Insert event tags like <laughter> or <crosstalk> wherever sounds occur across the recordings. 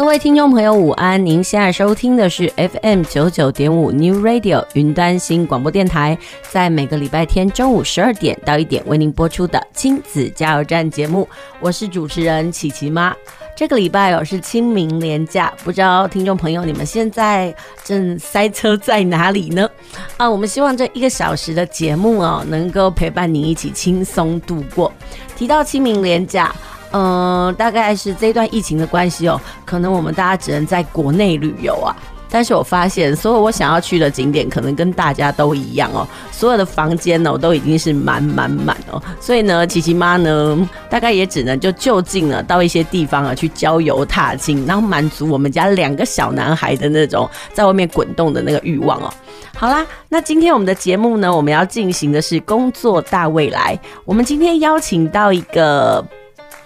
各位听众朋友，午安！您现在收听的是 FM 九九点五 New Radio 云端新广播电台，在每个礼拜天中午十二点到一点为您播出的亲子加油站节目，我是主持人琪琪妈。这个礼拜哦是清明连假，不知道听众朋友你们现在正塞车在哪里呢？啊，我们希望这一个小时的节目哦，能够陪伴你一起轻松度过。提到清明连假。嗯、大概是这段疫情的关系哦，可能我们大家只能在国内旅游啊。但是我发现，所有我想要去的景点，可能跟大家都一样哦。所有的房间呢，都已经是满满满哦。所以呢，琪琪妈呢，大概也只能就就近了到一些地方啊，去郊游踏青，然后满足我们家两个小男孩的那种在外面滚动的那个欲望哦。好啦，那今天我们的节目呢，我们要进行的是工作大未来。我们今天邀请到一个。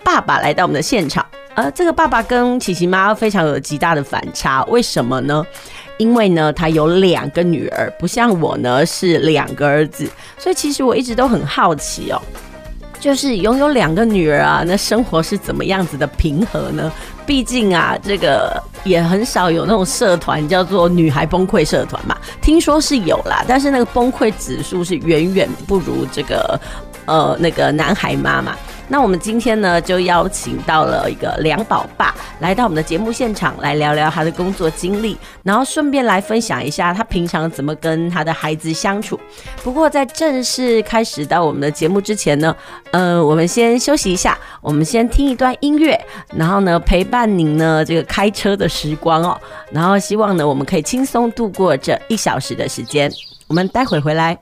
爸爸来到我们的现场，呃，这个爸爸跟琪琪妈非常有极大的反差，为什么呢？因为呢，他有两个女儿，不像我呢是两个儿子，所以其实我一直都很好奇哦，就是拥有两个女儿啊，那生活是怎么样子的平和呢？毕竟啊，这个也很少有那种社团叫做女孩崩溃社团嘛，听说是有啦，但是那个崩溃指数是远远不如这个呃那个男孩妈妈。那我们今天呢，就邀请到了一个两宝爸来到我们的节目现场，来聊聊他的工作经历，然后顺便来分享一下他平常怎么跟他的孩子相处。不过在正式开始到我们的节目之前呢，呃，我们先休息一下，我们先听一段音乐，然后呢陪伴您呢这个开车的时光哦，然后希望呢我们可以轻松度过这一小时的时间。我们待会回来。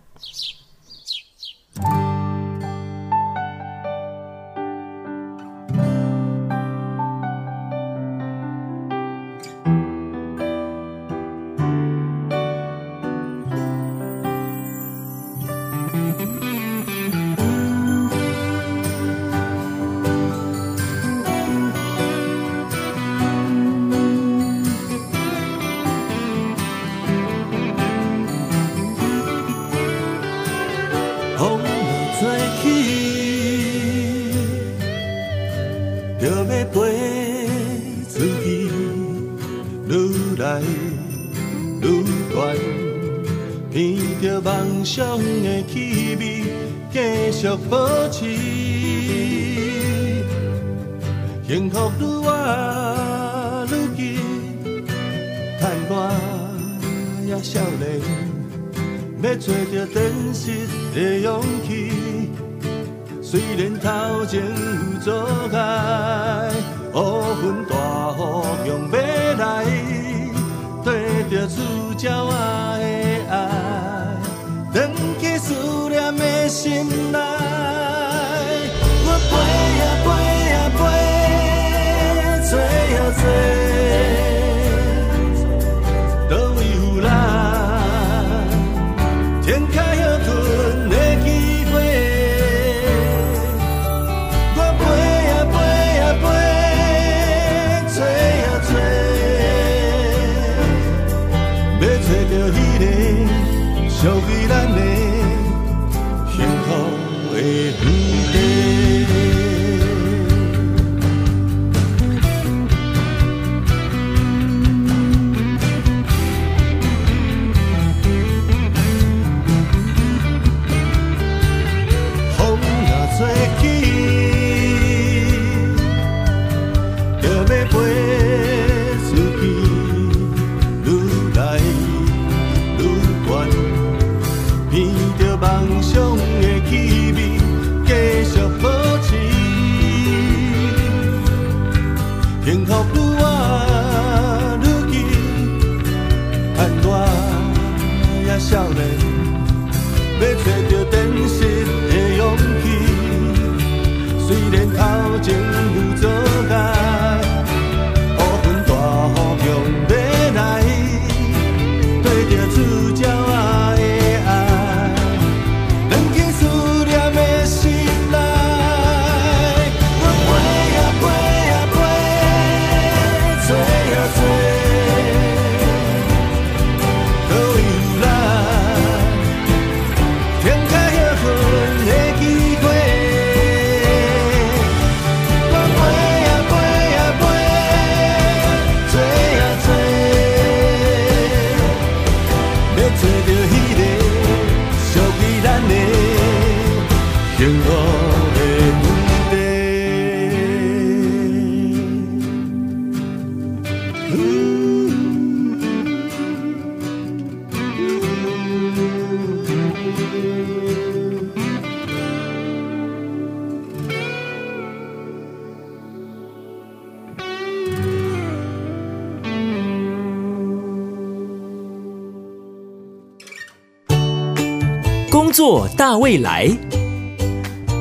大未来，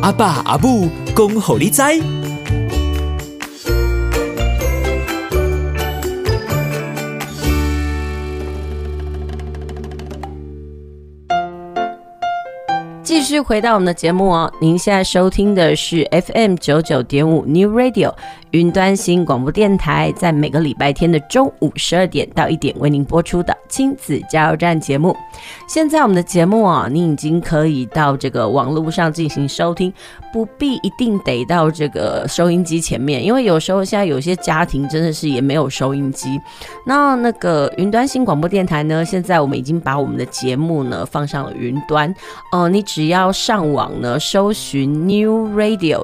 阿爸阿母恭候你知。继续回到我们的节目哦，您现在收听的是 FM 九九点五 New Radio。云端新广播电台在每个礼拜天的中午十二点到一点为您播出的亲子加油站节目。现在我们的节目啊，你已经可以到这个网络上进行收听，不必一定得到这个收音机前面，因为有时候现在有些家庭真的是也没有收音机。那那个云端新广播电台呢，现在我们已经把我们的节目呢放上了云端。哦、呃，你只要上网呢，搜寻 New Radio。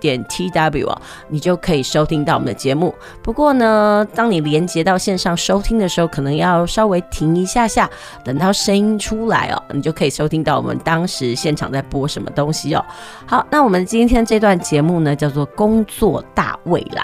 点 tw 啊，你就可以收听到我们的节目。不过呢，当你连接到线上收听的时候，可能要稍微停一下下，等到声音出来哦，你就可以收听到我们当时现场在播什么东西哦。好，那我们今天这段节目呢，叫做《工作大未来》。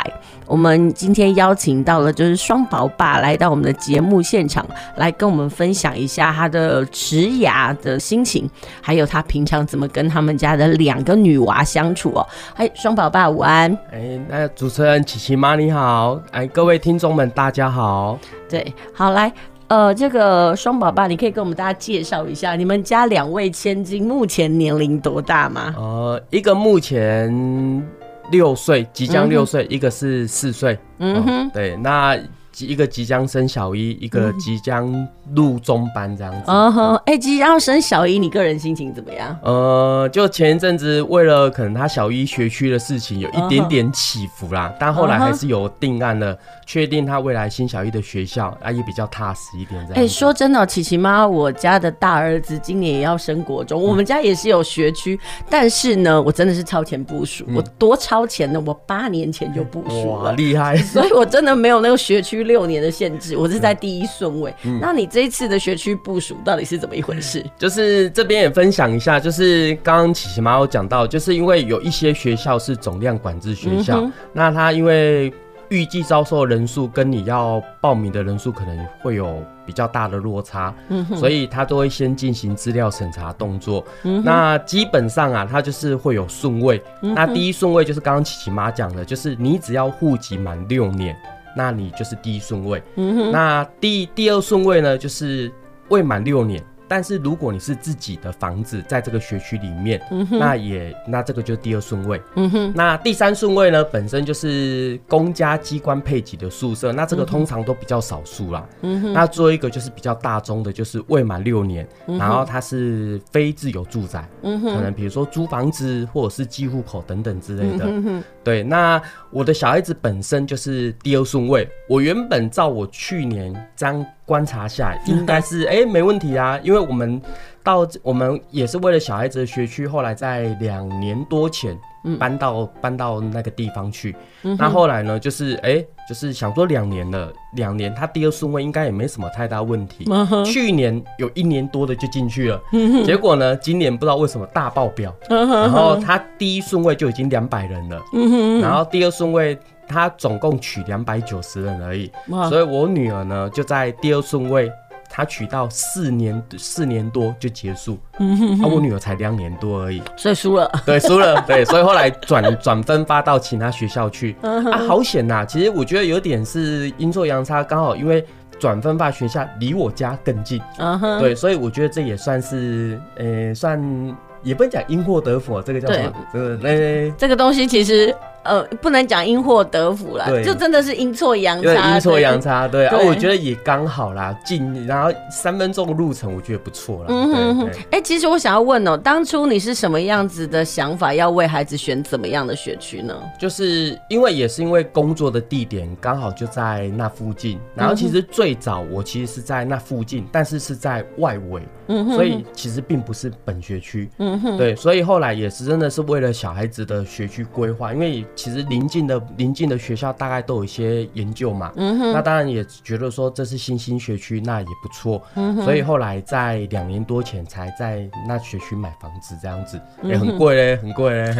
我们今天邀请到了就是双宝爸来到我们的节目现场，来跟我们分享一下他的职牙的心情，还有他平常怎么跟他们家的两个女娃相处哦。哎，双宝爸午安！哎，那主持人琪琪妈你好！哎，各位听众们大家好。对，好来，呃，这个双宝爸，你可以跟我们大家介绍一下你们家两位千金目前年龄多大吗？呃，一个目前。六岁，即将六岁，一个是四岁。嗯哼，对，那。一个即将升小一，一个即将入中班这样子。嗯哼，哎，即将升小一，你个人心情怎么样？呃，就前一阵子为了可能他小一学区的事情有一点点起伏啦，uh. 但后来还是有定案了，确定他未来新小一的学校啊也比较踏实一点这样。哎，说真的，琪琪妈，我家的大儿子今年也要升国中，我们家也是有学区，嗯，但是呢，我真的是超前部署，嗯，我多超前呢？我八年前就部署了，哇，厉害！<laughs> 所以我真的没有那个学区。六年的限制，我是在第一顺位，嗯。那你这一次的学区部署到底是怎么一回事？就是这边也分享一下，就是刚刚琪琪妈有讲到，就是因为有一些学校是总量管制学校，嗯、那他因为预计招收人数跟你要报名的人数可能会有比较大的落差，嗯、所以他都会先进行资料审查动作，嗯。那基本上啊，他就是会有顺位，嗯。那第一顺位就是刚刚琪琪妈讲的，就是你只要户籍满六年。那你就是第一顺位，嗯哼。那第第二顺位呢，就是未满六年。但是如果你是自己的房子在这个学区里面，嗯、那也那这个就是第二顺位。嗯哼，那第三顺位呢，本身就是公家机关配给的宿舍，那这个通常都比较少数啦。嗯哼，那做一个就是比较大宗的，就是未满六年、嗯，然后它是非自有住宅，嗯哼，可能比如说租房子或者是寄户口等等之类的。嗯哼，对。那我的小孩子本身就是第二顺位，我原本照我去年这样。观察下应该是哎、欸、没问题啊，因为我们到我们也是为了小孩子的学区，后来在两年多前搬到、嗯、搬到那个地方去。嗯、那后来呢，就是哎、欸、就是想说两年了，两年他第二顺位应该也没什么太大问题。嗯、去年有一年多的就进去了、嗯，结果呢今年不知道为什么大爆表，嗯、然后他第一顺位就已经两百人了、嗯，然后第二顺位。他总共取两百九十人而已，所以我女儿呢就在第二顺位，她取到四年四年多就结束，嗯哼哼，啊，我女儿才两年多而已，所以输了，对，输了，对，所以后来转 <laughs> 转分发到其他学校去，嗯、啊，好险呐！其实我觉得有点是阴错阳差，刚好因为转分发学校离我家更近，嗯哼，对，所以我觉得这也算是，呃、欸，算也不能讲因祸得福，这个叫什么？这个，欸、这个东西其实。呃，不能讲因祸得福啦，就真的是阴错阳差。阴错阳差，对。啊、我觉得也刚好啦，近，然后三分钟的路程，我觉得不错啦。嗯哼哼。哎、欸，其实我想要问哦、喔，当初你是什么样子的想法，要为孩子选怎么样的学区呢？就是因为也是因为工作的地点刚好就在那附近，然后其实最早我其实是在那附近，但是是在外围，嗯哼，所以其实并不是本学区。嗯哼。对，所以后来也是真的是为了小孩子的学区规划，因为。其实邻近的邻近的学校大概都有一些研究嘛，嗯哼，那当然也觉得说这是新兴学区，那也不错，嗯哼，所以后来在两年多前才在那学区买房子，这样子。也、很贵嘞，很贵嘞，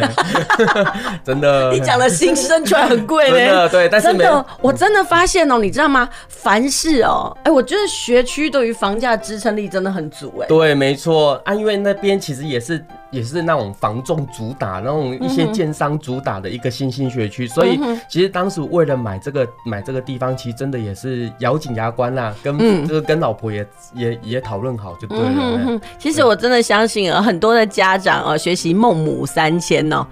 <laughs> 真的。你讲的新生出来很贵嘞，真的对，但是真的我真的发现哦、喔，你知道吗？凡事哦、喔，哎、欸，我觉得学区对于房价支撑力真的很足哎、欸。对，没错。啊，因为那边其实也是。也是那种房仲主打，那种一些建商主打的一个新兴学区，所以其实当时为了买这个买这个地方，其实真的也是咬紧牙关啦，跟就是跟老婆也也也讨论好就对了。其实我真的相信啊，很多的家长啊，学习孟母三迁哦。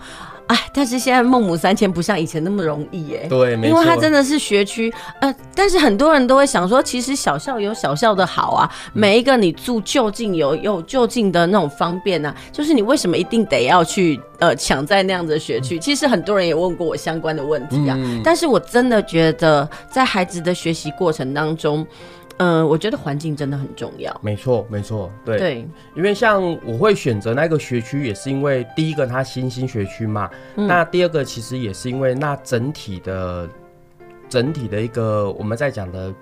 哎，但是现在孟母三迁不像以前那么容易耶。对，没错。因为它真的是学区，呃，但是很多人都会想说，其实小校有小校的好啊，每一个你住就近有有就近的那种方便啊，就是你为什么一定得要去呃抢在那样子的学区？其实很多人也问过我相关的问题啊，嗯、但是我真的觉得在孩子的学习过程当中。嗯、呃，我觉得环境真的很重要。没错，没错，对。对，因为像我会选择那个学区，也是因为第一个它新兴学区嘛。嗯、那第二个其实也是因为那整体的整体的一个我们在讲的。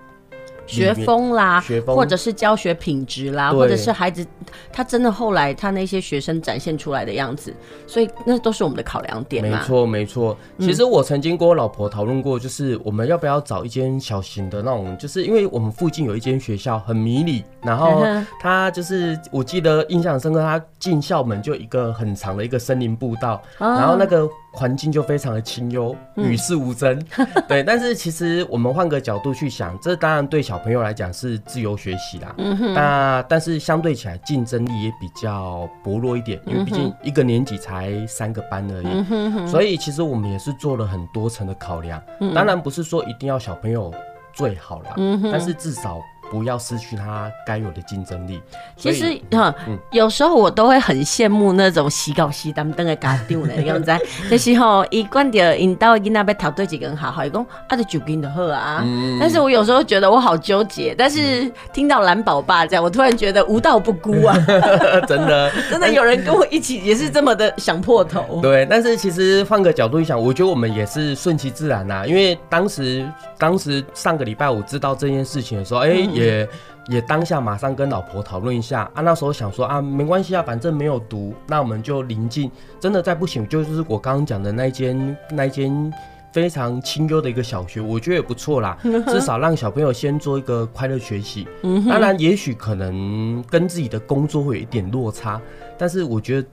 学风啦，学风或者是教学品质啦，或者是孩子他真的后来他那些学生展现出来的样子，所以那都是我们的考量点。没错，没错。其实我曾经跟我老婆讨论过，就是我们要不要找一间小型的那种，就是因为我们附近有一间学校很迷你，然后 <laughs> 他就是我记得印象深刻，他进校门就一个很长的一个森林步道，然后那个。环境就非常的清幽，与世无争。嗯、<laughs> 对，但是其实我们换个角度去想，这当然对小朋友来讲是自由学习啦。嗯。那但是相对起来竞争力也比较薄弱一点，因为毕竟一个年级才三个班而已。嗯哼哼。所以其实我们也是做了很多层的考量。嗯。当然不是说一定要小朋友最好啦。嗯。但是至少。不要失去他该有的竞争力。其实哈，嗯、有时候我都会很羡慕那种洗稿洗当当的家长呢。你讲在，<laughs> 就是吼，一管着引导囡仔要讨对几个人好好，伊讲啊，就就跟的好啊。嗯、但是我有时候觉得我好纠结。但是听到蓝宝爸这样，我突然觉得无道不孤啊。<laughs> 真的，<laughs> 真的有人跟我一起也是这么的想破头。对，但是其实换个角度一想，我觉得我们也是顺其自然呐、啊。因为当时，当时上个礼拜五知道这件事情的时候，哎、欸。嗯也也当下马上跟老婆讨论一下啊，那时候想说啊，没关系啊，反正没有毒，那我们就临近，真的再不行，就是我刚刚讲的那间那间非常清幽的一个小学，我觉得也不错啦，<laughs> 至少让小朋友先做一个快乐学习。当然，也许可能跟自己的工作会有一点落差，但是我觉得。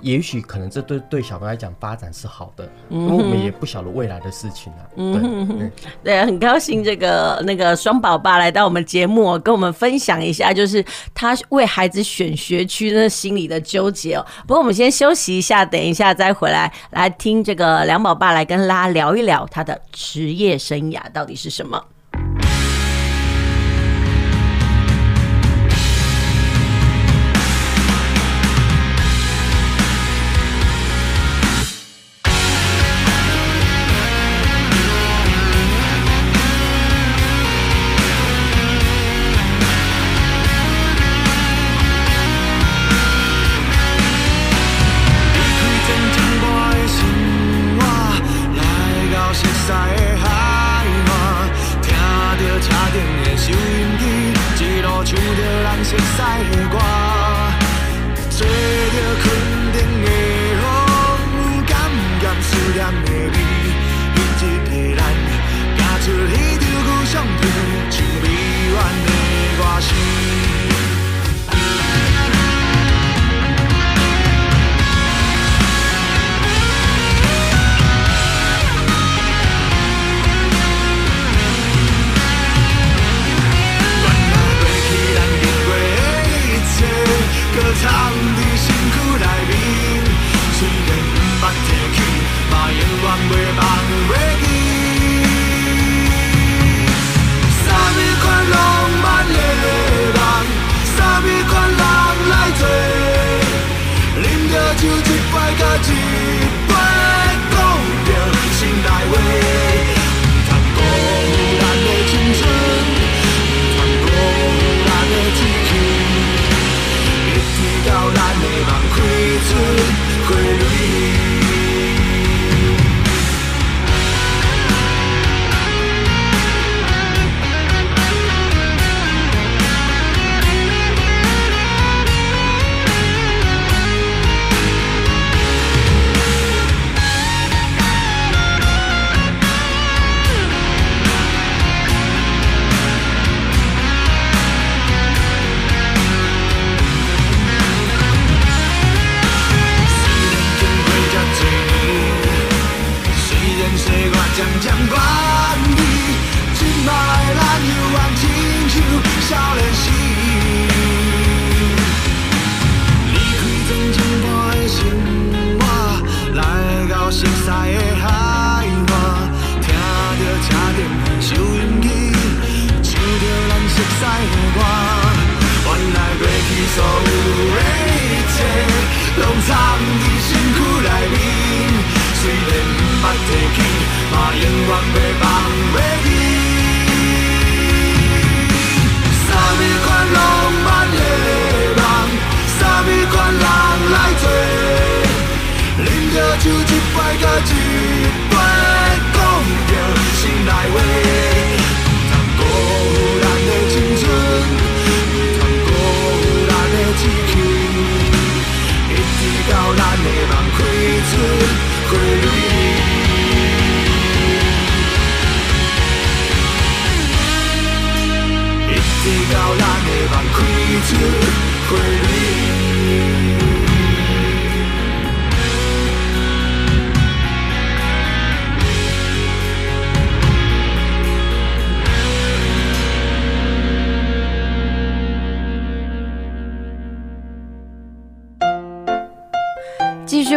也许可能这对对小朋友来讲发展是好的，因为我们也不晓得未来的事情啊。对对，对，很高兴这个那个双宝爸来到我们节目，跟我们分享一下，就是他为孩子选学区那心里的纠结哦。不过我们先休息一下，等一下再回来来听这个梁宝爸来跟大家聊一聊他的职业生涯到底是什么。一摆甲一摆，讲着心内话，不通辜负咱的青春，不通辜负咱的志气，一直到咱的梦开出花蕊。直到咱的梦开出花蕊。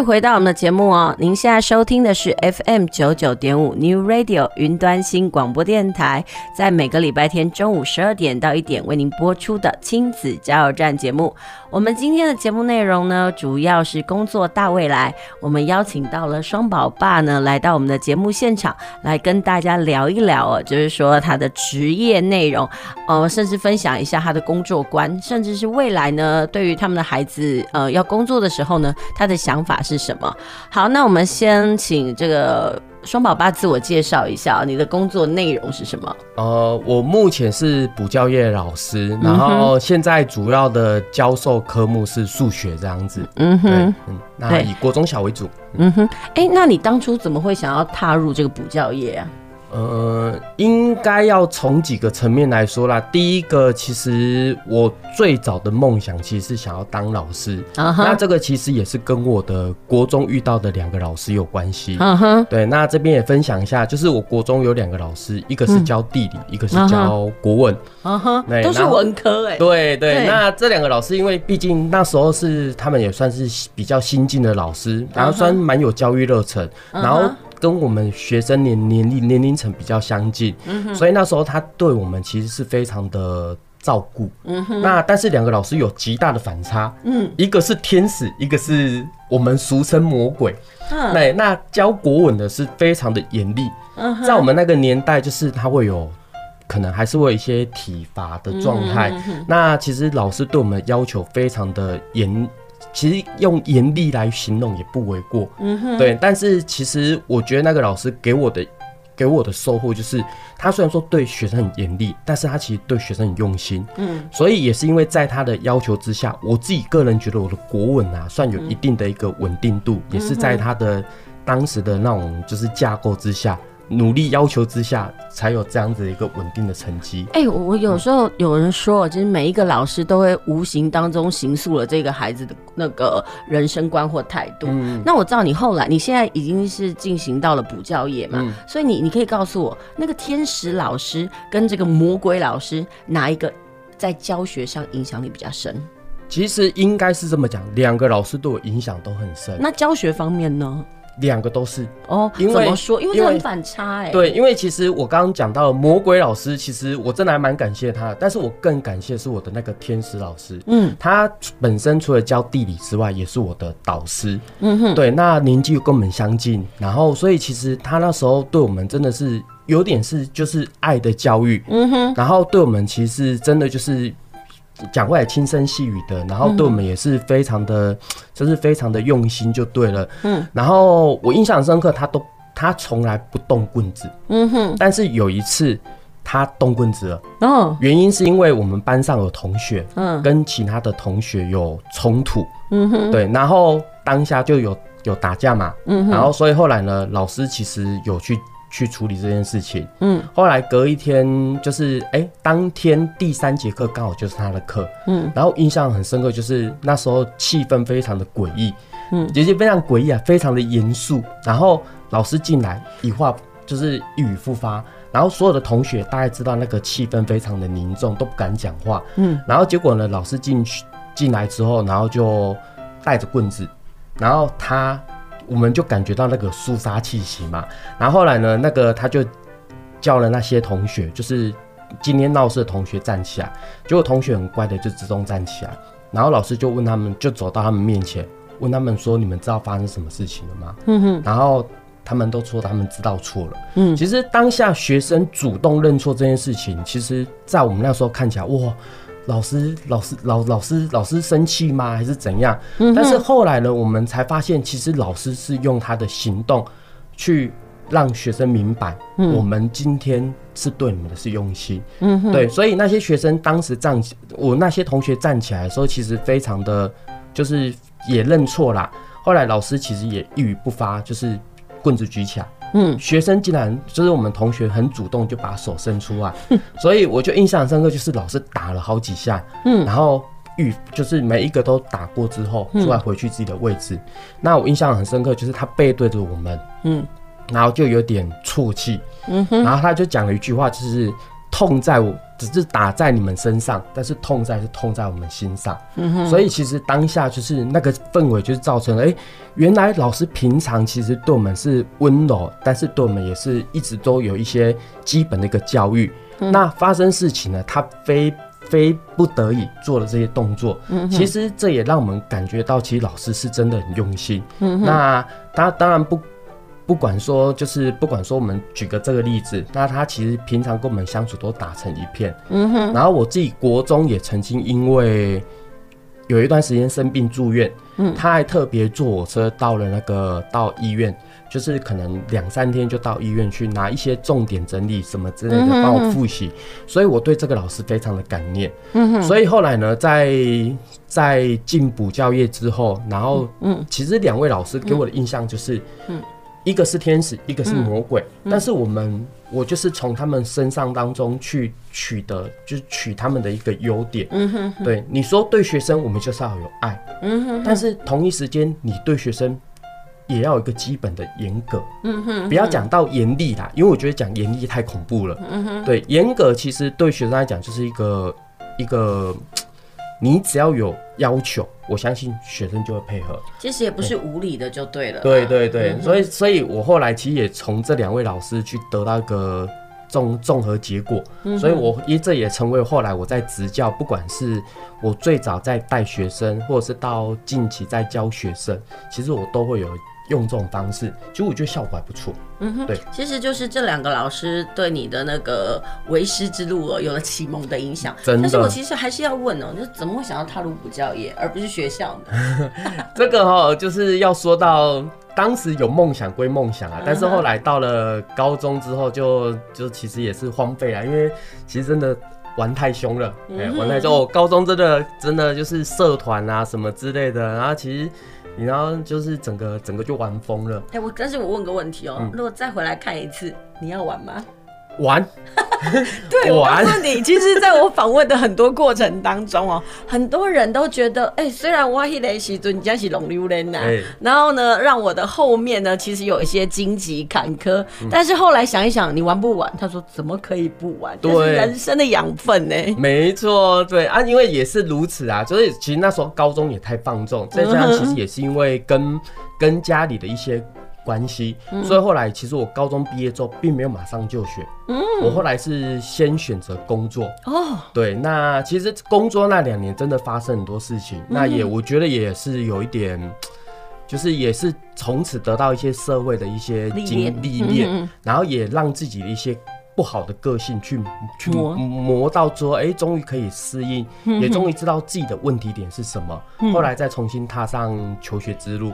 回到我们的节目哦，您现在收听的是 FM 九九点五 New Radio 云端新广播电台，在每个礼拜天中午十二点到一点为您播出的亲子加油站节目。我们今天的节目内容呢，主要是工作大未来。我们邀请到了双宝爸呢，来到我们的节目现场，来跟大家聊一聊哦，就是说他的职业内容，呃，甚至分享一下他的工作观，甚至是未来呢，对于他们的孩子，呃，要工作的时候呢，他的想法是什么？好，那我们先请这个。双宝爸自我介绍一下，你的工作内容是什么？呃，我目前是补教业老师，然后现在主要的教授科目是数学这样子。嗯哼，嗯，那以国中小为主。嗯哼，哎、欸，那你当初怎么会想要踏入这个补教业啊？呃，应该要从几个层面来说啦。第一个，其实我最早的梦想其实是想要当老师。Uh huh. 那这个其实也是跟我的国中遇到的两个老师有关系。Uh. 对，那这边也分享一下，就是我国中有两个老师，一个是教地理，嗯、一个是教国文。Uh huh. 都是文科哎。对对，对那这两个老师，因为毕竟那时候是他们也算是比较新进的老师，然后算蛮有教育热忱，uh. 然后。跟我们学生年年龄年龄层比较相近，嗯、所以那时候他对我们其实是非常的照顾。嗯、哼那但是两个老师有极大的反差，嗯，一个是天使，一个是我们俗称魔鬼。嗯，对，那教国文的是非常的严厉。在我们那个年代，就是他会有可能还是会有一些体罚的状态。嗯、哼那其实老师对我们要求非常的严。其实用严厉来形容也不为过，嗯哼，对。但是其实我觉得那个老师给我的给我的收获就是，他虽然说对学生很严厉，但是他其实对学生很用心，嗯。所以也是因为在他的要求之下，我自己个人觉得我的国文啊，算有一定的一个稳定度，也是在他的当时的那种就是架构之下。努力要求之下，才有这样子一个稳定的成绩。哎、欸，我有时候有人说，就是每一个老师都会无形当中形塑了这个孩子的那个人生观或态度。嗯、那我知道你后来，你现在已经是进行到了补教业嘛，嗯、所以你你可以告诉我，那个天使老师跟这个魔鬼老师，哪一个在教学上影响力比较深？其实应该是这么讲，两个老师对我影响都很深。那教学方面呢？两个都是哦，因为怎么说？因为这很反差哎。对，因为其实我刚刚讲到魔鬼老师，其实我真的还蛮感谢他的，但是我更感谢是我的那个天使老师。嗯，他本身除了教地理之外，也是我的导师。嗯哼，对，那年纪又跟我们相近，然后所以其实他那时候对我们真的是有点是就是爱的教育。嗯哼，然后对我们其实真的就是。讲话也轻声细语的，然后对我们也是非常的，嗯、就是非常的用心，就对了。嗯，然后我印象深刻，他都他从来不动棍子。嗯哼，但是有一次他动棍子了。哦，原因是因为我们班上有同学，嗯，跟其他的同学有冲突。嗯哼，对，然后当下就有有打架嘛。嗯哼，然后所以后来呢，老师其实有去。去处理这件事情，嗯，后来隔一天就是，哎、欸，当天第三节课刚好就是他的课，嗯，然后印象很深刻，就是那时候气氛非常的诡异，嗯，也是非常诡异啊，非常的严肃，然后老师进来，一话就是一语复发，然后所有的同学大概知道那个气氛非常的凝重，都不敢讲话，嗯，然后结果呢，老师进去进来之后，然后就带着棍子，然后他。我们就感觉到那个肃杀气息嘛，然后后来呢，那个他就叫了那些同学，就是今天闹事的同学站起来，结果同学很乖的就自动站起来，然后老师就问他们，就走到他们面前，问他们说：“你们知道发生什么事情了吗？”嗯哼，然后他们都说他们知道错了。嗯，其实当下学生主动认错这件事情，其实在我们那时候看起来，哇。老师老师老老师老师生气吗？还是怎样？嗯、但是后来呢，我们才发现，其实老师是用他的行动去让学生明白，我们今天是对你们的是用心。嗯哼，对，所以那些学生当时站起，我那些同学站起来的时候，其实非常的，就是也认错啦。后来老师其实也一语不发，就是棍子举起来。嗯，学生竟然就是我们同学很主动就把手伸出来，<laughs> 所以我就印象深刻，就是老师打了好几下，嗯，然后预就是每一个都打过之后，出来回去自己的位置。那我印象很深刻，就是他背对着我们，嗯，然后就有点啜泣，嗯哼，然后他就讲了一句话，就是。痛在我只是打在你们身上，但是痛在是痛在我们心上。嗯哼，所以其实当下就是那个氛围，就是造成了，哎、欸，原来老师平常其实对我们是温柔，但是对我们也是一直都有一些基本的一个教育。嗯、那发生事情呢，他非非不得已做了这些动作。嗯哼，其实这也让我们感觉到，其实老师是真的很用心。嗯哼，那他当然不。不管说，就是不管说，我们举个这个例子，那他其实平常跟我们相处都打成一片。嗯哼。然后我自己国中也曾经因为有一段时间生病住院，嗯，他还特别坐我车到了那个到医院，就是可能两三天就到医院去拿一些重点整理什么之类的帮我复习，所以我对这个老师非常的感念。嗯哼。所以后来呢，在在进补教业之后，然后嗯，其实两位老师给我的印象就是嗯。一个是天使，一个是魔鬼，但是我们我就是从他们身上当中去取得，就是取他们的一个优点。嗯哼哼，对，你说对学生，我们就是要有爱。嗯哼哼，但是同一时间，你对学生也要有一个基本的严格。嗯哼哼，不要讲到严厉啦，因为我觉得讲严厉太恐怖了。嗯哼，对，严格其实对学生来讲就是一个一个。你只要有要求，我相信学生就会配合。其实也不是无理的，就对了。对对对，嗯、所以所以我后来其实也从这两位老师去得到一个综综合结果，嗯、所以我也这也成为后来我在执教，不管是我最早在带学生，或者是到近期在教学生，其实我都会有。用这种方式，其实我觉得效果还不错。嗯哼，对，其实就是这两个老师对你的那个为师之路有了启蒙的影响。真的，但是我其实还是要问哦，就是怎么会想要踏入补教业，而不是学校呢？<laughs> 这个哈，就是要说到当时有梦想归梦想啊，但是后来到了高中之后就，就就其实也是荒废了，因为其实真的玩太凶了，哎、玩太凶。高中真的真的就是社团啊什么之类的，然后其实。然后就是整个整个就玩疯了。哎，我但是我问个问题哦，如果再回来看一次，你要玩吗？玩，<laughs> 对，我告诉你，其实在我访问的很多过程当中哦，很多人都觉得，哎，虽然我迄个时阵真是龙溜人呐，然后呢，让我的后面呢，其实有一些荆棘坎坷，但是后来想一想，你玩不玩？他说怎么可以不玩？对，是人生的养分呢。没错，对啊，因为也是如此啊，所以其实那时候高中也太放纵，再加上其实也是因为跟跟家里的一些。关系，所以后来其实我高中毕业之后并没有马上就学，嗯，我后来是先选择工作。哦，对，那其实工作那两年真的发生很多事情，那也我觉得也是有一点，就是也是从此得到一些社会的一些经历练，然后也让自己的一些。不好的个性去去磨到之后，哎，终于可以适应，也终于知道自己的问题点是什么。后来再重新踏上求学之路。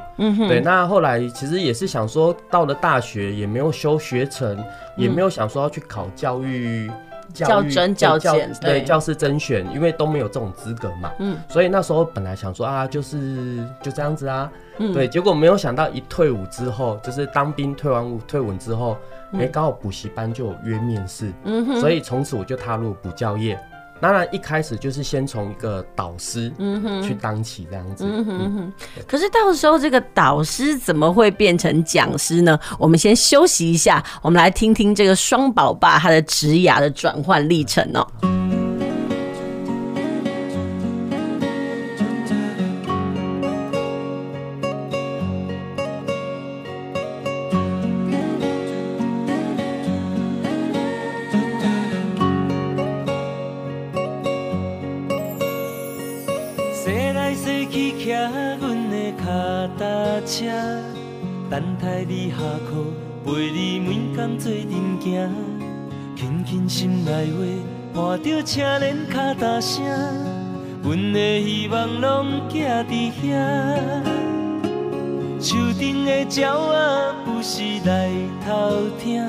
对。那后来其实也是想说，到了大学也没有修学程，也没有想说要去考教育教甄教检，对，教师甄选，因为都没有这种资格嘛。嗯，所以那时候本来想说啊，就是就这样子啊。嗯，对。结果没有想到一退伍之后，就是当兵退完伍退伍之后。哎，刚好补习班就有约面试，嗯，所以从此我就踏入补教业。当然一开始就是先从一个导师，去当起这样子。嗯哼，可是到时候这个导师怎么会变成讲师呢？我们先休息一下，我们来听听这个双宝爸他的职涯的转换历程哦。等陪你每天做阵行，轻轻心内话，伴着车轮脚踏声，阮的希望拢寄伫遐。树顶的鸟仔不时来偷听，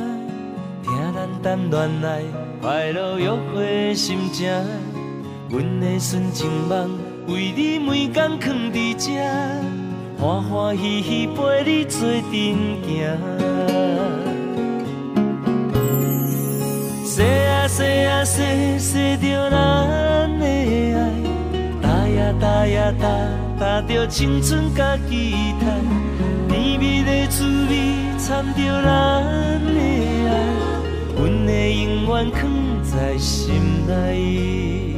听咱谈恋爱快乐约会心情。阮的纯情梦为你每工藏伫这，欢欢喜喜陪你做阵行。说啊说啊说，说着咱的爱，踏呀踏呀踏，踏着青春甲期待，甜蜜的滋味掺着咱的爱，阮的永远藏在心内。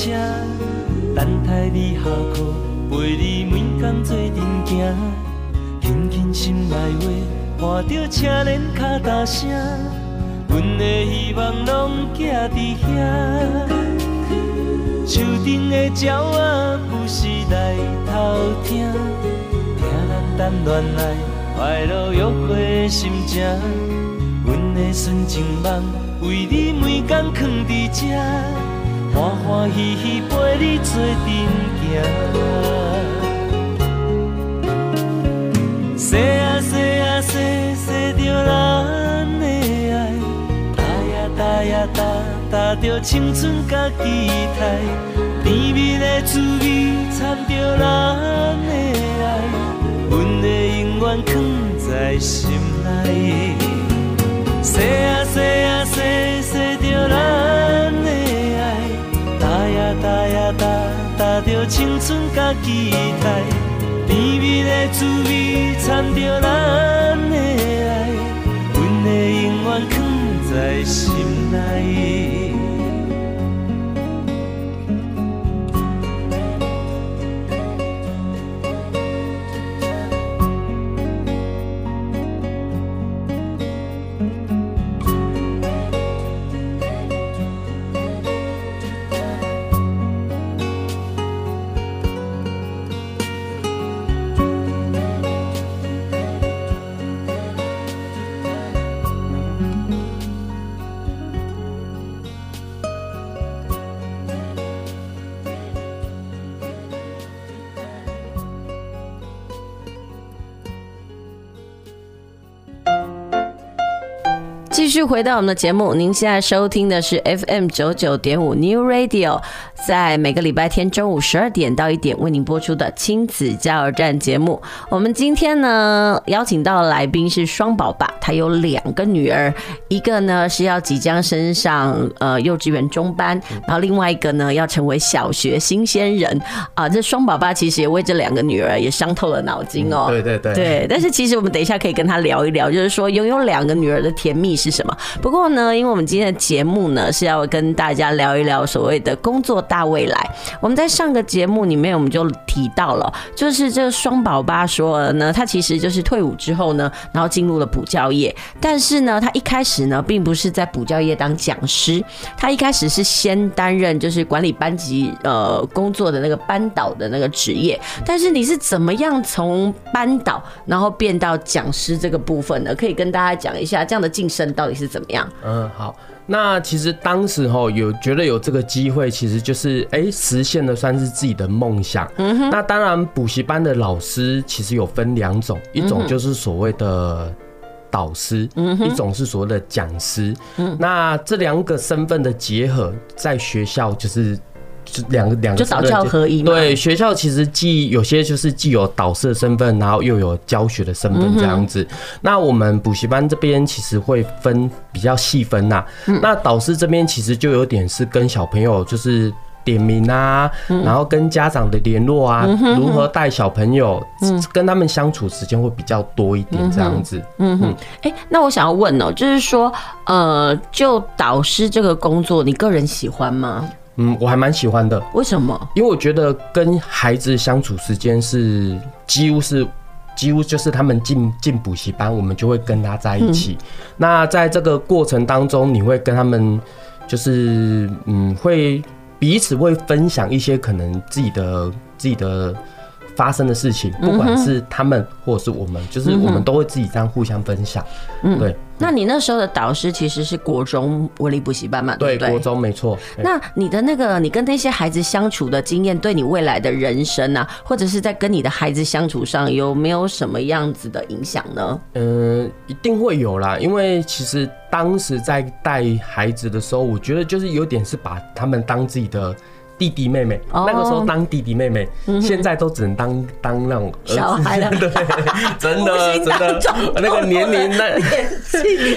车，等待你下课，陪你每天做阵行。轻轻心内话，伴着车铃脚踏声，阮的希望拢寄伫遐。树顶的鸟仔不时来偷听，听咱谈恋爱，快乐约会的心情。阮的纯情梦，为你每天藏伫遮。欢欢喜喜陪你做阵行。说啊说啊说，说着咱的爱，踏呀踏呀踏，踏着青春甲期待，甜蜜的滋味掺着咱的爱，阮的永远藏在心内。说啊说啊说，说着咱，踏呀踏呀踏，踏着青春甲期待，甜蜜的滋味掺着咱的爱，阮会永远藏在心内。回到我们的节目，您现在收听的是 FM 九九点五 New Radio，在每个礼拜天中午十二点到一点为您播出的亲子加油站节目。我们今天呢邀请到的来宾是双宝爸，他有两个女儿，一个呢是要即将升上呃幼稚园中班，然后另外一个呢要成为小学新鲜人啊。这双宝爸其实也为这两个女儿也伤透了脑筋哦。对对对，对。但是其实我们等一下可以跟他聊一聊，就是说拥有两个女儿的甜蜜是什么？不过呢，因为我们今天的节目呢是要跟大家聊一聊所谓的工作大未来。我们在上个节目里面我们就提到了，就是这个双宝爸说了呢，他其实就是退伍之后呢，然后进入了补教业。但是呢，他一开始呢，并不是在补教业当讲师，他一开始是先担任就是管理班级呃工作的那个班导的那个职业。但是你是怎么样从班导然后变到讲师这个部分呢？可以跟大家讲一下这样的晋升到底是怎么样？嗯，好。那其实当时候有觉得有这个机会，其实就是哎实现了算是自己的梦想。嗯哼。那当然，补习班的老师其实有分两种，一种就是所谓的导师，嗯。一种是所谓的讲师。嗯。那这两个身份的结合，在学校就是。就两个两个，就导教合一嘛。对，学校其实既有些就是既有导师的身份，然后又有教学的身份这样子。那我们补习班这边其实会分比较细分呐。那导师这边其实就有点是跟小朋友就是点名啊，嗯、然后跟家长的联络啊，如何带小朋友，嗯、跟他们相处时间会比较多一点，这样子。嗯哼，哎、嗯欸，那我想要问哦、喔，就是说，呃，就导师这个工作，你个人喜欢吗？嗯，我还蛮喜欢的。为什么？因为我觉得跟孩子相处时间是几乎是。几乎就是他们进进补习班，我们就会跟他在一起。嗯、那在这个过程当中，你会跟他们，就是嗯，会彼此会分享一些可能自己的自己的。发生的事情，不管是他们或者是我们，就是我们都会自己这样互相分享。嗯，对。那你那时候的导师其实是国中文理补习班嘛？对，对，国中没错。那你的那个，你跟那些孩子相处的经验，对你未来的人生啊，或者是在跟你的孩子相处上，有没有什么样子的影响呢？嗯，一定会有啦。因为其实当时在带孩子的时候，我觉得就是有点是把他们当自己的。弟弟妹妹，oh, 那个时候当弟弟妹妹，嗯、现在都只能当当那种小孩了。<laughs> 对，真的真的，那个年龄那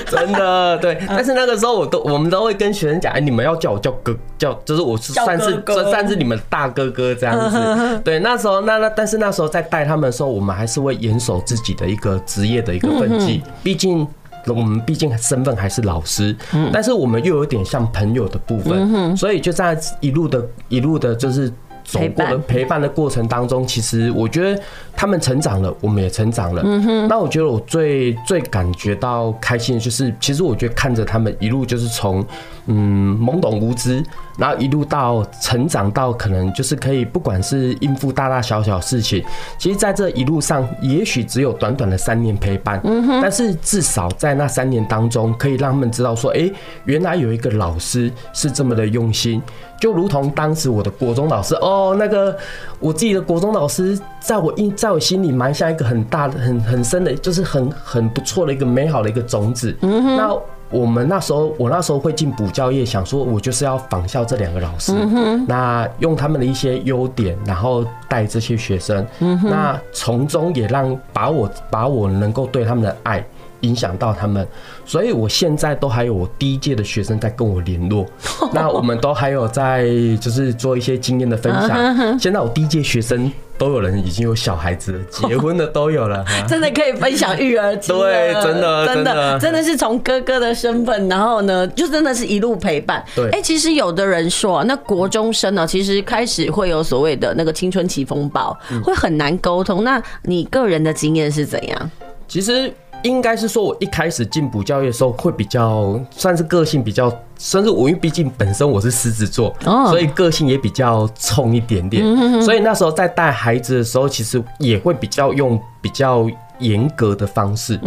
真的对。但是那个时候我都我们都会跟学生讲，哎，你们要叫我叫哥叫，就是我是算是算是你们大哥哥这样子。对，那时候那那但是那时候在带他们的时候，我们还是会严守自己的一个职业的一个分际，毕竟。我们毕竟身份还是老师，但是我们又有点像朋友的部分，所以就在一路的、一路的，就是。走过的陪伴的过程当中，其实我觉得他们成长了，我们也成长了。嗯哼。那我觉得我最最感觉到开心的就是，其实我觉得看着他们一路就是从嗯懵懂无知，然后一路到成长到可能就是可以不管是应付大大小小事情，其实在这一路上，也许只有短短的三年陪伴，嗯哼。但是至少在那三年当中，可以让他们知道说，哎，原来有一个老师是这么的用心。就如同当时我的国中老师哦，那个我自己的国中老师，在我印在我心里埋下一个很大的、很很深的，就是很很不错的一个美好的一个种子。嗯哼。那我们那时候，我那时候会进补教业，想说我就是要仿效这两个老师。嗯。那用他们的一些优点，然后带这些学生。嗯。那从中也让把我把我能够对他们的爱。影响到他们，所以我现在都还有我第一届的学生在跟我联络，<laughs> 那我们都还有在就是做一些经验的分享。现在我第一届学生都有人已经有小孩子了，结婚的都有了，<laughs> 真的可以分享育儿经。对，真的，真的，真的是从哥哥的身份，然后呢，就真的是一路陪伴。对，哎，其实有的人说，那国中生呢，其实开始会有所谓的那个青春期风暴，会很难沟通。那你个人的经验是怎样？其实。应该是说，我一开始进补教育的时候，会比较算是个性比较，甚至我因为毕竟本身我是狮子座，所以个性也比较冲一点点。所以那时候在带孩子的时候，其实也会比较用比较严格的方式，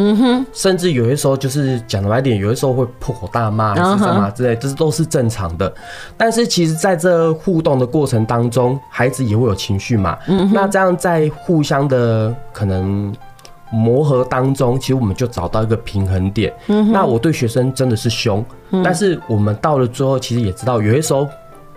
甚至有些时候就是讲的白点，有些时候会破口大骂，还是什么之类，这都是正常的。但是其实在这互动的过程当中，孩子也会有情绪嘛，那这样在互相的可能。磨合当中，其实我们就找到一个平衡点。嗯，那我对学生真的是凶，嗯，但是我们到了最后，其实也知道，有些时候。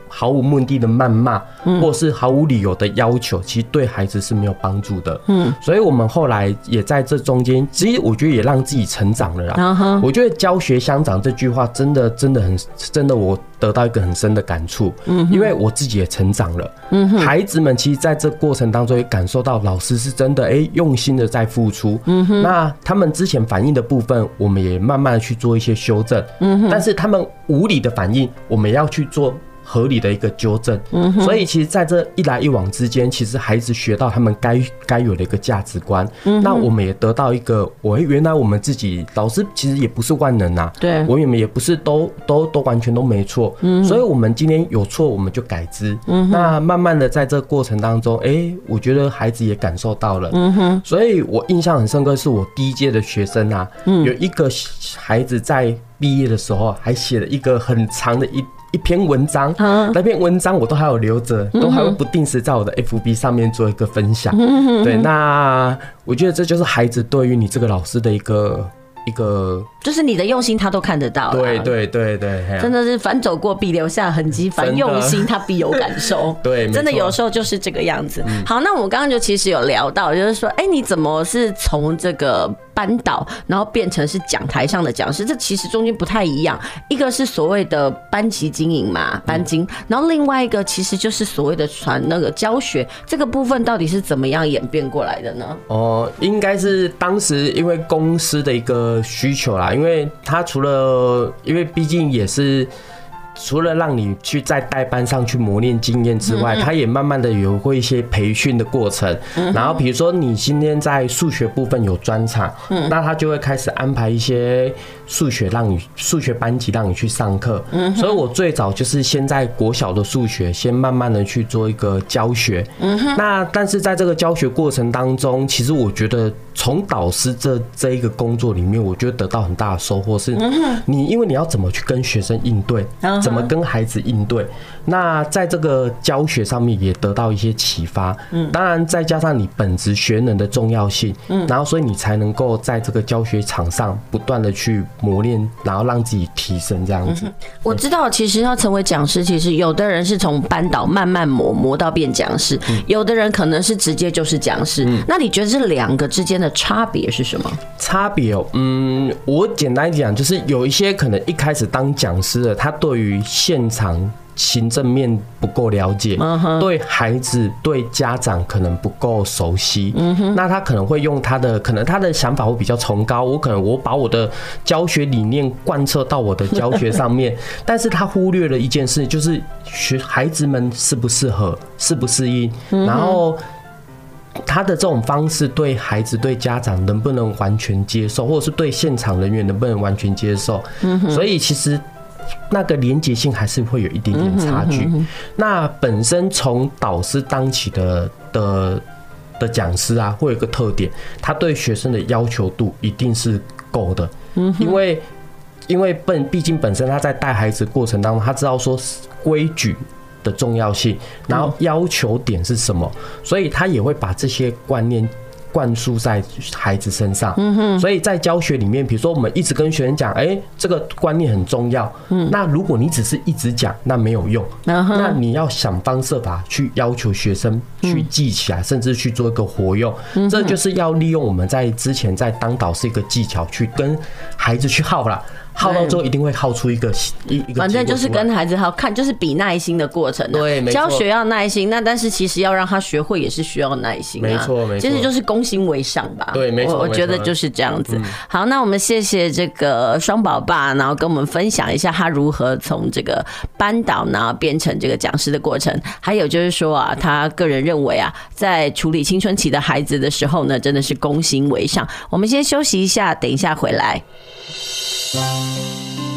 毫无目的的谩骂，或是毫无理由的要求，其实对孩子是没有帮助的。嗯，所以我们后来也在这中间，其实我觉得也让自己成长了啦。我觉得教学相长这句话真的真的很真的，我得到一个很深的感触。嗯，因为我自己也成长了。嗯，孩子们其实在这过程当中也感受到老师是真的哎用心的在付出。嗯哼，那他们之前反应的部分，我们也慢慢的去做一些修正。嗯哼，但是他们无理的反应，我们要去做。合理的一个纠正，所以其实在这一来一往之间，其实孩子学到他们该该有的一个价值观，那我们也得到一个，我原来我们自己老师其实也不是万能呐，对，我们也不是都都都完全都没错，所以我们今天有错我们就改之，那慢慢的在这个过程当中，哎，我觉得孩子也感受到了，所以我印象很深刻，是我第一届的学生啊，有一个孩子在毕业的时候还写了一个很长的一。一篇文章，那篇文章我都还有留着，都还会不定时在我的 FB 上面做一个分享。对，那我觉得这就是孩子对于你这个老师的一个一个，就是你的用心，他都看得到。对对对对，真的是凡走过必留下痕迹，凡用心他必有感受。<laughs> 对，真的有时候就是这个样子。好，那我们刚刚就其实有聊到，就是说，哎，你怎么是从这个班导，然后变成是讲台上的讲师？这其实中间不太一样。一个是所谓的班级经营嘛，班经，然后另外一个其实就是所谓的传那个教学这个部分，到底是怎么样演变过来的呢？哦，应该是当时因为公司的一个需求啦，因为他除了，因为毕竟也是。除了让你去在代班上去磨练经验之外，他也慢慢的有过一些培训的过程。然后比如说你今天在数学部分有专场，那他就会开始安排一些数学让你数学班级让你去上课。所以我最早就是先在国小的数学先慢慢的去做一个教学。那但是在这个教学过程当中，其实我觉得从导师这这一个工作里面，我觉得得到很大的收获是，你因为你要怎么去跟学生应对。怎么跟孩子应对？那在这个教学上面也得到一些启发。嗯，当然再加上你本职学能的重要性，嗯，然后所以你才能够在这个教学场上不断的去磨练，然后让自己提升这样子。我知道，其实要成为讲师，其实有的人是从班导慢慢磨磨到变讲师，有的人可能是直接就是讲师。那你觉得这两个之间的差别是什么？差别哦，嗯，我简单讲就是有一些可能一开始当讲师的，他对于现场行政面不够了解，对孩子、对家长可能不够熟悉，那他可能会用他的，可能他的想法会比较崇高，我可能我把我的教学理念贯彻到我的教学上面，<laughs> 但是他忽略了一件事，就是学孩子们适不适合、适不适应，然后他的这种方式对孩子、对家长能不能完全接受，或者是对现场人员能不能完全接受，所以其实。那个连结性还是会有一点点差距。那本身从导师当起的的的讲师啊，会有一个特点，他对学生的要求度一定是够的。因为因为本毕竟本身他在带孩子过程当中，他知道说规矩的重要性，然后要求点是什么，所以他也会把这些观念。灌输在孩子身上，所以在教学里面，比如说我们一直跟学生讲，哎，这个观念很重要。那如果你只是一直讲，那没有用。那你要想方设法去要求学生去记起来，甚至去做一个活用。这就是要利用我们在之前在当导师一个技巧，去跟孩子去耗了。耗到之后一定会耗出一个一一个，反正就是跟孩子耗看，就是比耐心的过程。对，教学要耐心，那但是其实要让他学会也是需要耐心。没错，没错，其实就是攻心为上吧。对，没错，我觉得就是这样子。好，那我们谢谢这个双宝爸，然后跟我们分享一下他如何从这个班导然后变成这个讲师的过程。还有就是说啊，他个人认为啊，在处理青春期的孩子的时候呢，真的是攻心为上。我们先休息一下，等一下回来。你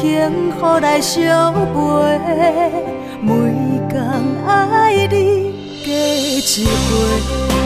幸福来相陪，每天爱你多一回。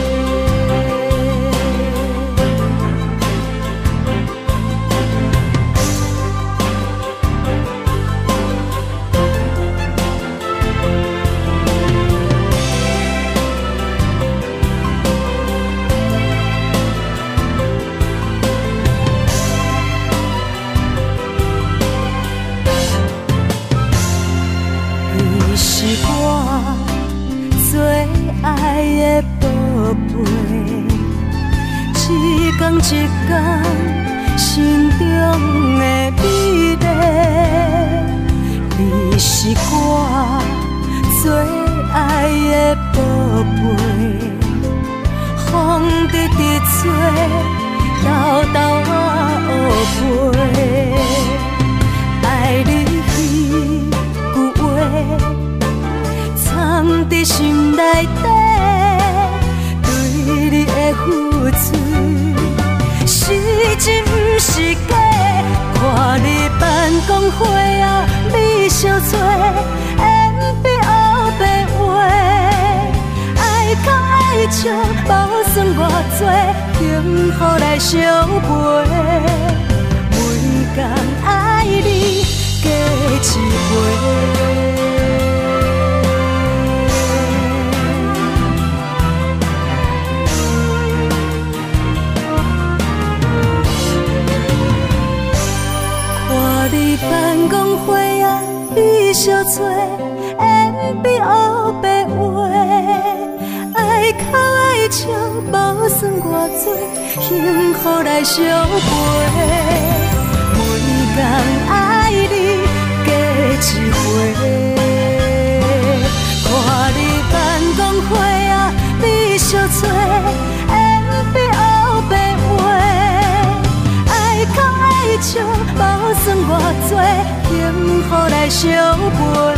来相陪，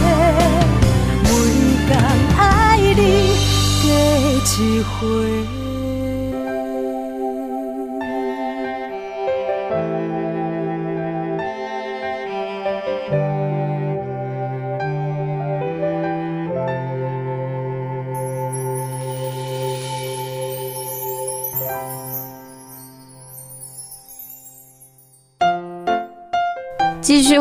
每天爱你加一回。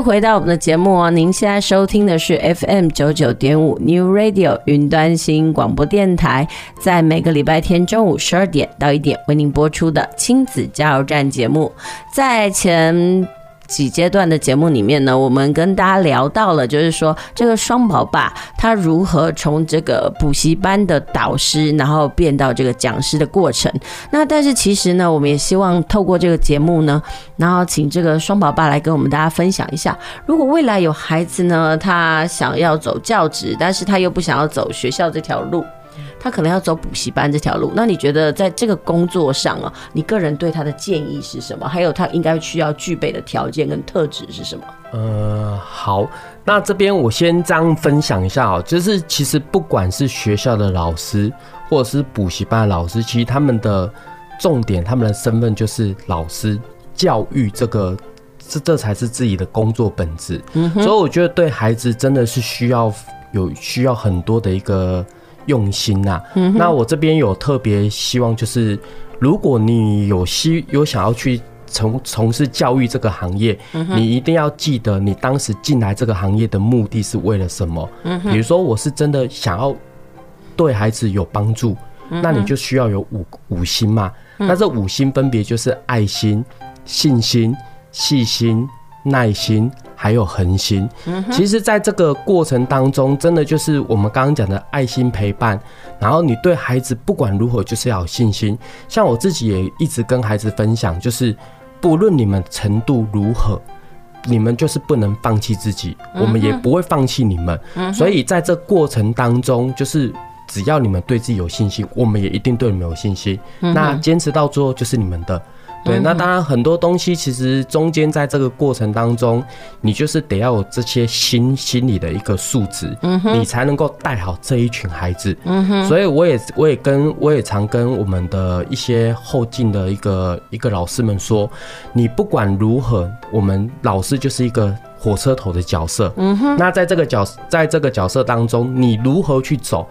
回到我们的节目哦，您现在收听的是 FM 九九点五 New Radio 云端新广播电台，在每个礼拜天中午十二点到一点为您播出的亲子加油站节目，在前。几阶段的节目里面呢，我们跟大家聊到了，就是说这个双宝爸他如何从这个补习班的导师，然后变到这个讲师的过程。那但是其实呢，我们也希望透过这个节目呢，然后请这个双宝爸来跟我们大家分享一下，如果未来有孩子呢，他想要走教职，但是他又不想要走学校这条路。他可能要走补习班这条路，那你觉得在这个工作上啊，你个人对他的建议是什么？还有他应该需要具备的条件跟特质是什么？呃，好，那这边我先这样分享一下哦，就是其实不管是学校的老师或者是补习班的老师，其实他们的重点，他们的身份就是老师，教育这个这这才是自己的工作本质。嗯，所以我觉得对孩子真的是需要有需要很多的一个。用心呐、啊，那我这边有特别希望，就是如果你有希有想要去从从事教育这个行业，你一定要记得你当时进来这个行业的目的是为了什么。比如说我是真的想要对孩子有帮助，那你就需要有五五星嘛。那这五星分别就是爱心、信心、细心、耐心。还有恒心，其实，在这个过程当中，真的就是我们刚刚讲的爱心陪伴。然后，你对孩子不管如何，就是要有信心。像我自己也一直跟孩子分享，就是不论你们程度如何，你们就是不能放弃自己，我们也不会放弃你们。所以，在这过程当中，就是只要你们对自己有信心，我们也一定对你们有信心。那坚持到最后，就是你们的。对，那当然很多东西其实中间在这个过程当中，你就是得要有这些心心理的一个素质，嗯哼，你才能够带好这一群孩子，嗯哼。所以我也我也跟我也常跟我们的一些后进的一个一个老师们说，你不管如何，我们老师就是一个火车头的角色，嗯哼。那在这个角在这个角色当中，你如何去走？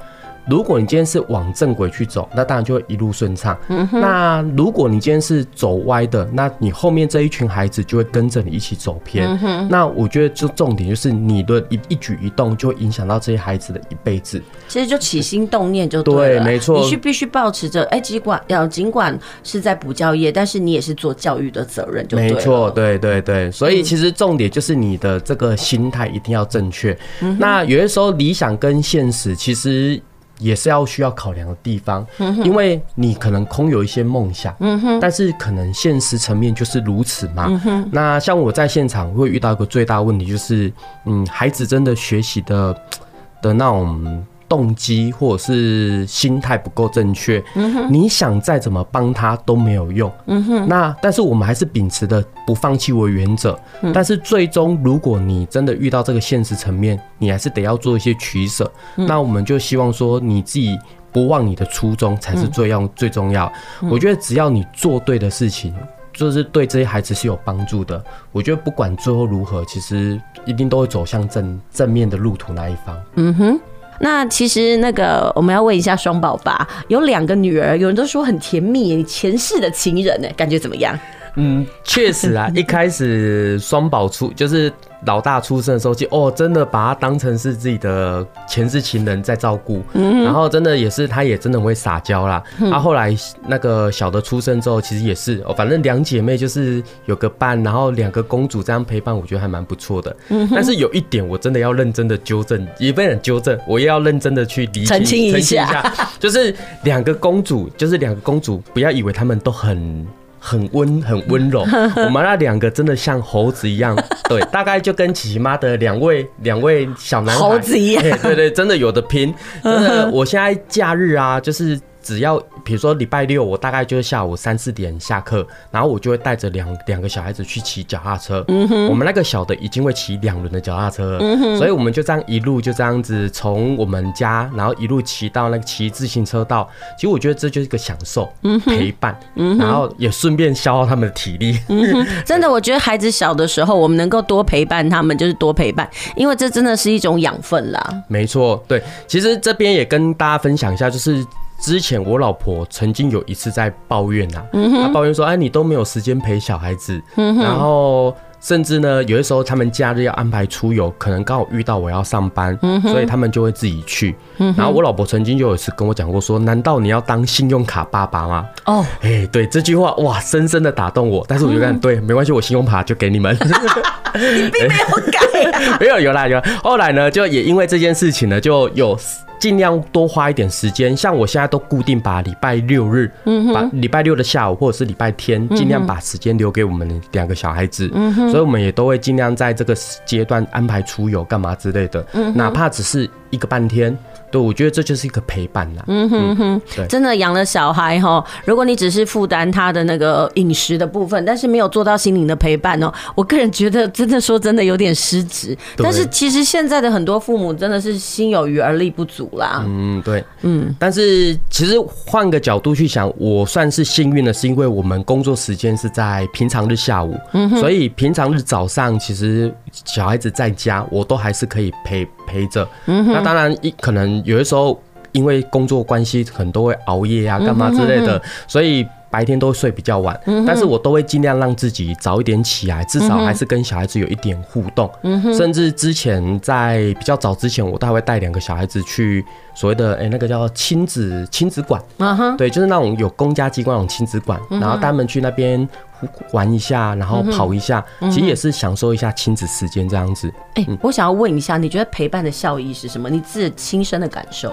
如果你今天是往正轨去走，那当然就会一路顺畅。嗯。那如果你今天是走歪的，那你后面这一群孩子就会跟着你一起走偏。嗯。那我觉得就重点就是你的一一举一动就会影响到这些孩子的一辈子。其实就起心动念就对没错。你是必须保持着，哎，尽管要尽管是在补教业，但是你也是做教育的责任就。没错，对对对。所以其实重点就是你的这个心态一定要正确。嗯。那有的时候理想跟现实其实。也是要需要考量的地方，因为你可能空有一些梦想，但是可能现实层面就是如此嘛。那像我在现场会遇到一个最大问题，就是嗯，孩子真的学习的的那种。动机或者是心态不够正确，你想再怎么帮他都没有用。那但是我们还是秉持的不放弃为原则。但是最终，如果你真的遇到这个现实层面，你还是得要做一些取舍。那我们就希望说，你自己不忘你的初衷才是最要最重要。我觉得只要你做对的事情，就是对这些孩子是有帮助的。我觉得不管最后如何，其实一定都会走向正正面的路途那一方。嗯哼。那其实那个我们要问一下双宝爸，有两个女儿，有人都说很甜蜜，你前世的情人呢，感觉怎么样？嗯，确实啊，一开始双宝出就是。老大出生的时候就哦，真的把他当成是自己的前世情人在照顾，然后真的也是，他也真的会撒娇啦。他后来那个小的出生之后，其实也是哦，反正两姐妹就是有个伴，然后两个公主这样陪伴，我觉得还蛮不错的。但是有一点我真的要认真的纠正，也不能纠正，我也要认真的去理清澄清一下，就是两个公主，就是两个公主，不要以为他们都很。很温很温柔，<laughs> 我们那两个真的像猴子一样，<laughs> 对，大概就跟琪琪妈的两位两位小男孩。猴子一样，对对对，真的有的拼，真的，<laughs> 我现在假日啊，就是。只要比如说礼拜六，我大概就是下午三四点下课，然后我就会带着两两个小孩子去骑脚踏车。嗯哼，我们那个小的已经会骑两轮的脚踏车了。嗯哼，所以我们就这样一路就这样子从我们家，然后一路骑到那个骑自行车道。其实我觉得这就是一个享受，嗯，陪伴，嗯，然后也顺便消耗他们的体力。嗯，真的，我觉得孩子小的时候，我们能够多陪伴他们，就是多陪伴，因为这真的是一种养分啦。没错，对，其实这边也跟大家分享一下，就是。之前我老婆曾经有一次在抱怨呐、啊，她抱怨说：“哎，你都没有时间陪小孩子，然后。”甚至呢，有的时候他们假日要安排出游，可能刚好遇到我要上班，所以他们就会自己去。然后我老婆曾经就有一次跟我讲过，说：“难道你要当信用卡爸爸吗？”哦，哎，对这句话哇，深深的打动我。但是我就讲，对，没关系，我信用卡就给你们。<laughs> 你并没有改，<laughs> 没有有啦有。后来呢，就也因为这件事情呢，就有尽量多花一点时间。像我现在都固定把礼拜六日，嗯把礼拜六的下午或者是礼拜天，尽量把时间留给我们两个小孩子。嗯所以我们也都会尽量在这个阶段安排出游干嘛之类的，嗯哪怕只是一个半天。对，我觉得这就是一个陪伴呐。嗯哼哼，对，真的养了小孩哈，如果你只是负担他的那个饮食的部分，但是没有做到心灵的陪伴哦，我个人觉得真的说真的有点失职。但是其实现在的很多父母真的是心有余而力不足啦。嗯，对，嗯。但是其实换个角度去想，我算是幸运的，是因为我们工作时间是在平常日下午，嗯，所以平常日早上其实小孩子在家，我都还是可以陪陪着。嗯，那当然一可能。有的时候，因为工作关系，很多会熬夜啊，干嘛之类的，所以白天都会睡比较晚。但是我都会尽量让自己早一点起来，至少还是跟小孩子有一点互动。甚至之前在比较早之前，我都还会带两个小孩子去所谓的哎、欸、那个叫亲子亲子馆。对，就是那种有公家机关那种亲子馆，然后带他们去那边玩一下，然后跑一下，其实也是享受一下亲子时间这样子。哎，我想要问一下，你觉得陪伴的效益是什么？你自己亲身的感受？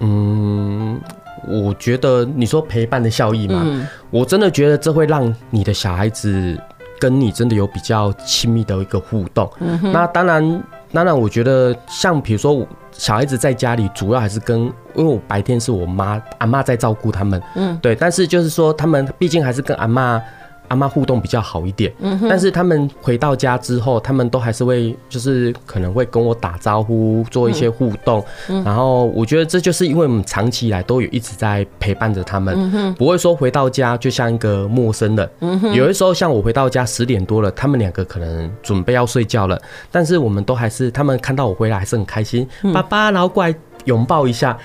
嗯，我觉得你说陪伴的效益嘛，嗯、我真的觉得这会让你的小孩子跟你真的有比较亲密的一个互动。嗯、那当然，当然，我觉得像比如说小孩子在家里，主要还是跟，因为我白天是我妈阿妈在照顾他们，嗯，对，但是就是说他们毕竟还是跟阿嬷。阿妈互动比较好一点，但是他们回到家之后，他们都还是会就是可能会跟我打招呼，做一些互动。然后我觉得这就是因为我们长期以来都有一直在陪伴着他们，不会说回到家就像一个陌生人。有的时候像我回到家十点多了，他们两个可能准备要睡觉了，但是我们都还是他们看到我回来还是很开心，爸爸，然后过来拥抱一下。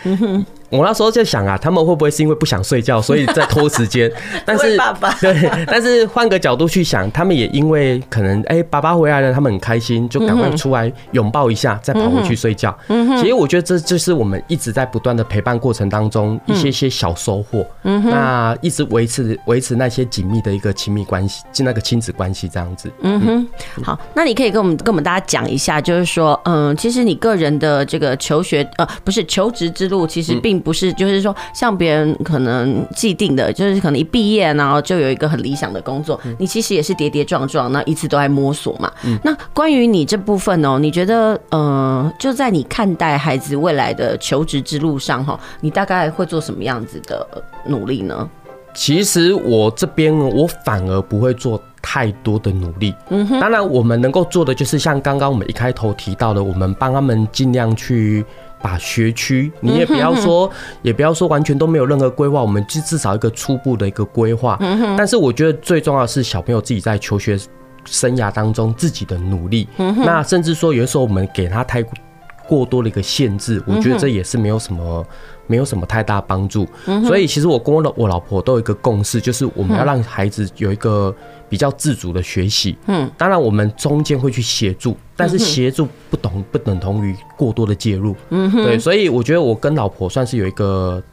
我那时候就想啊，他们会不会是因为不想睡觉，所以在拖时间？<laughs> 但是爸爸对，但是换个角度去想，他们也因为可能哎、欸，爸爸回来了，他们很开心，就赶快出来拥抱一下，再跑回去睡觉。嗯哼，其实我觉得这就是我们一直在不断的陪伴过程当中一些些小收获。嗯哼，那一直维持维持那些紧密的一个亲密关系，就那个亲子关系这样子。嗯哼，好，那你可以跟我们跟我们大家讲一下，就是说，嗯，其实你个人的这个求学呃，不是求职之路，其实并不是，就是说像别人可能既定的，就是可能一毕业然后就有一个很理想的工作，你其实也是跌跌撞撞，那一直都在摸索嘛。那关于你这部分哦，你觉得呃，就在你看待孩子未来的求职之路上哈，你大概会做什么样子的努力呢？其实我这边我反而不会做太多的努力。嗯哼，当然我们能够做的就是像刚刚我们一开头提到的，我们帮他们尽量去。把学区，你也不要说，也不要说完全都没有任何规划，我们至至少一个初步的一个规划。但是我觉得最重要的是小朋友自己在求学生涯当中自己的努力。那甚至说有的时候我们给他太过多的一个限制，我觉得这也是没有什么。没有什么太大帮助，所以其实我跟我我老婆都有一个共识，就是我们要让孩子有一个比较自主的学习。嗯，当然我们中间会去协助，但是协助不同不等同于过多的介入。嗯，对，所以我觉得我跟老婆算是有一个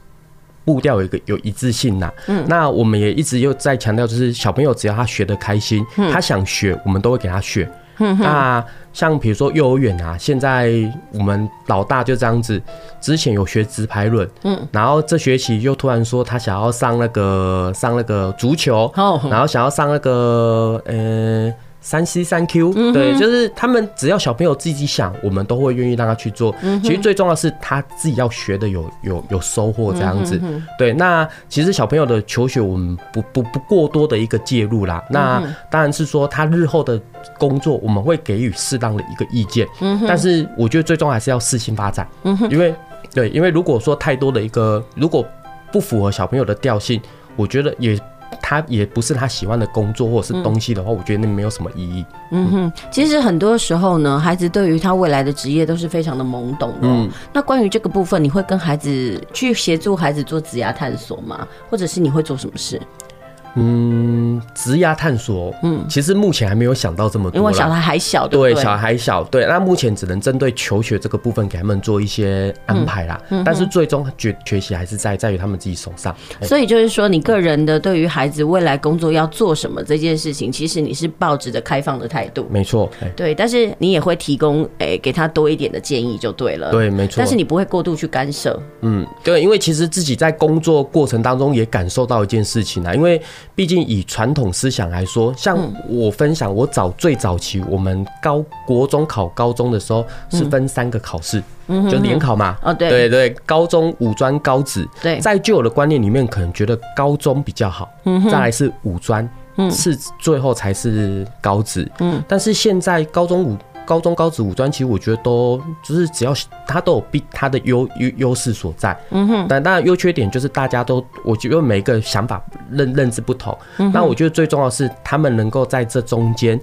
步调，有一个有一致性呐。嗯，那我们也一直又在强调，就是小朋友只要他学的开心，他想学，我们都会给他学。那像比如说幼儿园啊，现在我们老大就这样子，之前有学直排轮，嗯，然后这学期又突然说他想要上那个上那个足球，然后想要上那个呃。三 C 三 Q，对，就是他们只要小朋友自己想，我们都会愿意让他去做。其实最重要的是他自己要学的有有有收获这样子。对，那其实小朋友的求学，我们不不不过多的一个介入啦。那当然是说他日后的工作，我们会给予适当的一个意见。但是我觉得最终还是要适性发展。因为对，因为如果说太多的一个，如果不符合小朋友的调性，我觉得也。他也不是他喜欢的工作或者是东西的话，我觉得那没有什么意义。嗯哼，其实很多时候呢，孩子对于他未来的职业都是非常的懵懂的。嗯，那关于这个部分，你会跟孩子去协助孩子做职业探索吗？或者是你会做什么事？嗯，职涯探索，嗯，其实目前还没有想到这么多，因为小孩还小，对，对，小孩还小，对，那目前只能针对求学这个部分给他们做一些安排啦。嗯，但是最终学学习还是在在于他们自己手上。所以就是说，你个人的对于孩子未来工作要做什么这件事情，其实你是抱着的开放的态度，没错，对。但是你也会提供，哎，给他多一点的建议就对了，对，没错。但是你不会过度去干涉，嗯，对，因为其实自己在工作过程当中也感受到一件事情啊，因为毕竟以传统思想来说，像我分享，我早最早期，我们高国中考高中的时候是分三个考试，就联考嘛。哦，对对对，高中、五专、高职。对，在旧有的观念里面，可能觉得高中比较好，再来是五专，是最后才是高职。嗯，但是现在高中五。高中、高职、五专，其实我觉得都就是只要他都有必他的优优优势所在，嗯哼。但当然优缺点就是大家都，我觉得每一个想法认认知不同，那我觉得最重要的是他们能够在这中间。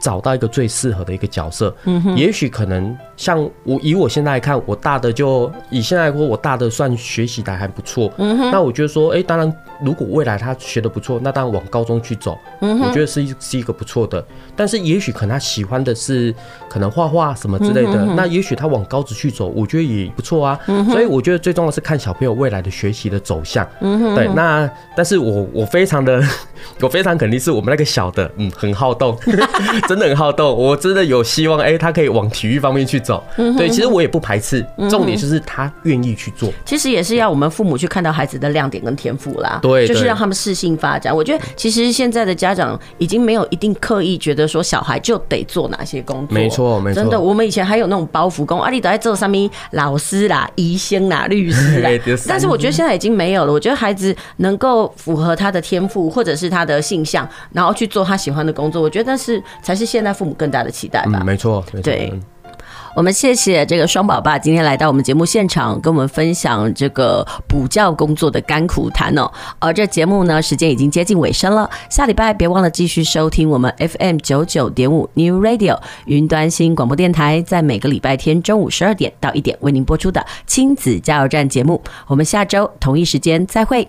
找到一个最适合的一个角色，嗯哼，也许可能像我以我现在来看，我大的就以现在来说，我大的算学习的还不错，嗯哼，那我觉得说，哎，当然如果未来他学的不错，那当然往高中去走，嗯哼，我觉得是一是一个不错的。但是也许可能他喜欢的是可能画画什么之类的，那也许他往高职去走，我觉得也不错啊。所以我觉得最重要的是看小朋友未来的学习的走向，嗯哼，对。那但是我我非常的 <laughs> 我非常肯定是我们那个小的，嗯，很好动。<laughs> 真的很好动，我真的有希望，哎、欸，他可以往体育方面去走。对，其实我也不排斥，重点就是他愿意去做。其实也是要我们父母去看到孩子的亮点跟天赋啦，对，就是让他们适性发展。我觉得其实现在的家长已经没有一定刻意觉得说小孩就得做哪些工作，没错，没错。真的，我们以前还有那种包袱工，阿里都在做上面老师啦、医生啦、律师啦。<laughs> 但是我觉得现在已经没有了。我觉得孩子能够符合他的天赋或者是他的性向，然后去做他喜欢的工作，我觉得那是才是。现在父母更大的期待吧？嗯，没错，对。我们谢谢这个双宝爸今天来到我们节目现场，跟我们分享这个补教工作的甘苦谈哦。而这节目呢，时间已经接近尾声了，下礼拜别忘了继续收听我们 FM 九九点五 New Radio 云端新广播电台，在每个礼拜天中午十二点到一点为您播出的亲子加油站节目。我们下周同一时间再会。